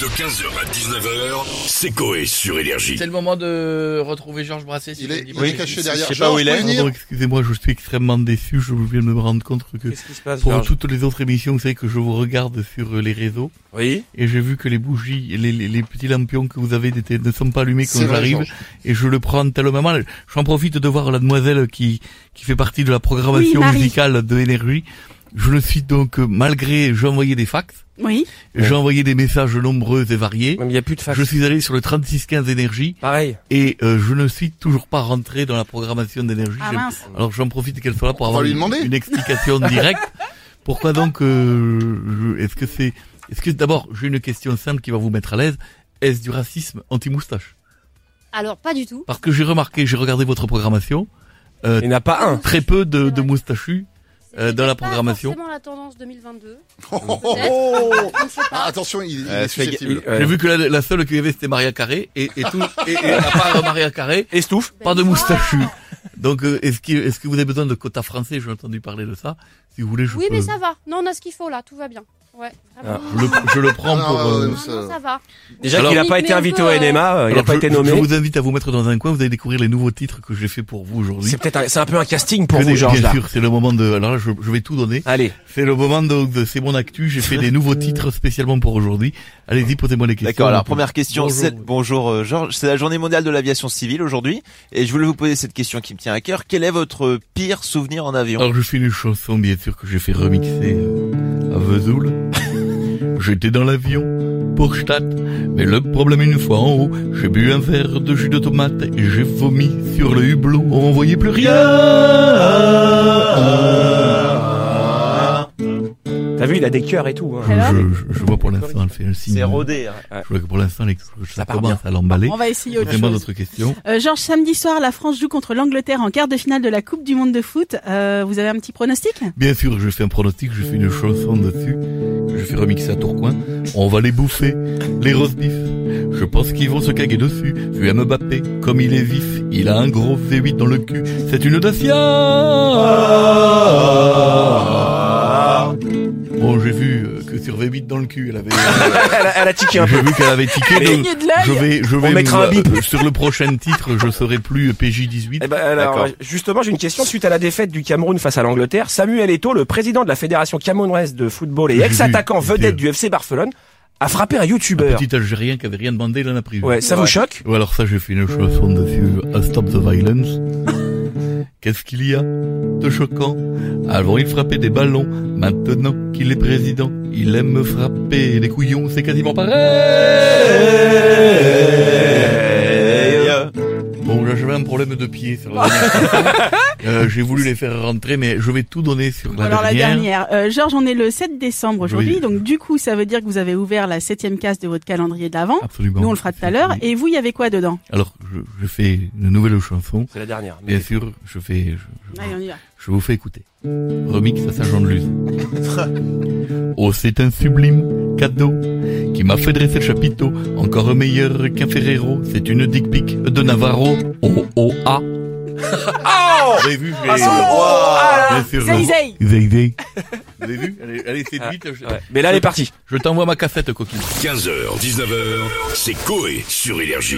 De 15h à 19h, c'est Coé sur Énergie. C'est le moment de retrouver Georges Brasset. si Il est, il caché derrière. je sais pas où il est. Excusez-moi, je suis extrêmement déçu. Je viens de me rendre compte que Qu'est-ce qui se passe, pour Georges toutes les autres émissions, vous savez que je vous regarde sur les réseaux Oui. et j'ai vu que les bougies, les, les, les petits lampions que vous avez n'étaient- ne sont pas allumés C'est quand vrai, j'arrive Georges. et je le prends tellement mal. J'en profite de voir la demoiselle qui qui fait partie de la programmation Oui, Marie. musicale de Énergie. Je le suis donc euh, malgré j'ai envoyé des fax, Oui. j'ai envoyé des messages nombreux et variés. Il y a plus de fax. Je suis allé sur le 3615 Énergie Pareil. et euh, je ne suis toujours pas rentré dans la programmation d'énergie. Ah mince. Alors j'en profite qu'elle soit là pour On avoir lui une, demander. une explication directe. Pourquoi donc euh, Est-ce que c'est Est-ce que d'abord j'ai une question simple qui va vous mettre à l'aise Est-ce du racisme anti-moustache? Alors, pas du tout. Parce que j'ai remarqué, j'ai regardé votre programmation, euh, Il n'y en a pas un. très peu de, de moustachus euh, dans la programmation. Pas forcément la tendance 2022. Oh, oh, oh. Ah, attention, il, il Euh, est susceptible. ouais. J'ai vu que la, la seule qu'il y avait c'était Maria Carré et, et tout et, et à part Maria Carré, Estouffe. pas de Ben, moustachus. Donc euh, est-ce que est-ce que vous avez besoin de quotas français? J'ai entendu parler de ça. Si vous voulez, je Oui, peux. mais ça va. Non, on a ce qu'il faut là. Tout va bien. Ouais. vraiment. Je le, je le prends Ah, pour. euh, Non, ça- non, ça va. Déjà Alors- qu'il n'a pas été invité au NMA, euh, il n'a Alors, pas je, été je nommé. vous invite à vous mettre dans un coin. Vous allez découvrir les nouveaux titres que j'ai fait pour vous aujourd'hui. C'est peut-être un, c'est un peu un casting pour Que vous, Georges, bien là. sûr, c'est le moment de. Alors là, je, je vais tout donner. Allez. C'est le moment de, de c'est mon actu. J'ai fait des nouveaux titres spécialement pour aujourd'hui. Allez-y, posez-moi les questions. D'accord, alors première question, Bonjour. c'est bonjour euh, Georges, c'est la journée mondiale de l'aviation civile aujourd'hui et je voulais vous poser cette question qui me tient à cœur, quel est votre pire souvenir en avion? Alors je fais une chanson bien sûr que j'ai fait remixer euh, à Vesoul. J'étais dans l'avion pour Stadt, mais le problème une fois en haut, j'ai bu un verre de jus de tomate et j'ai vomi sur le hublot. On voyait plus rien. T'as vu, il a des cœurs et tout. hein. Alors Je, je, je vois pour l'instant, elle fait un signe. C'est rodé. hein. Je vois que pour l'instant, ça, commence à l'emballer. On va essayer autre chose. d'autres questions. Euh, Georges, samedi soir, la France joue contre l'Angleterre en quart de finale de la Coupe du Monde de foot. Euh, vous avez un petit pronostic? Bien sûr, je fais un pronostic, je fais une chanson dessus, je fais remixer à Tourcoing. On va les bouffer, les roast beef. Je pense qu'ils vont se caguer dessus. Vu à Mbappé, comme il est vif, il a un gros V8 dans le cul. C'est une Dacia Elle a, elle a tiqué un peu. j'ai vu qu'elle avait tiqué, donc Cligné de je vais, je vais... mettra un bip. Sur le prochain titre, je serai plus PJ18. Eh ben, alors, justement, j'ai une question suite à la défaite du Cameroun face à l'Angleterre. Samuel Eto'o, le président de la fédération camerounaise de football et ex-attaquant vedette du FC Barcelone, a frappé un Un youtubeur. petit Algérien qui avait rien demandé, il en a pris. Ouais, ça vous choque? Ou alors ça, j'ai fait une chanson dessus, à Stop the Violence. Qu'est-ce qu'il y a de choquant? Avant, il frappait des ballons. Maintenant qu'il est président, il aime frapper des couillons. C'est quasiment pareil. J'avais un problème de pied sur la dernière. Euh, J'ai voulu les faire rentrer, mais je vais tout donner sur la Alors la dernière. dernière. Euh, Georges, on est le 7 décembre aujourd'hui, Oui. donc du coup, ça veut dire que vous avez ouvert la septième case de votre calendrier d'avant. Absolument. Nous, on le fera tout à l'heure. Et vous, il y avait quoi dedans? Alors, je, je fais une nouvelle chanson. C'est la dernière. Bien sûr, je fais, je- je- Allez, on y va. Je vous fais écouter. Remix à Saint-Jean-de-Luz. oh, c'est un sublime cadeau qui m'a fait dresser le chapiteau. Encore meilleur qu'un Ferrero. C'est une dick pic de Navarro. Oh, oh, ah. Vous avez vu, je l'ai- Bien sûr. Zay, zay. Zay, zay. Vous avez vu? Elle est, elle est séduite. je, Ouais. Mais là, elle est partie. je t'envoie ma cassette, coquine. 15h, 19h, c'est Coé sur Énergie.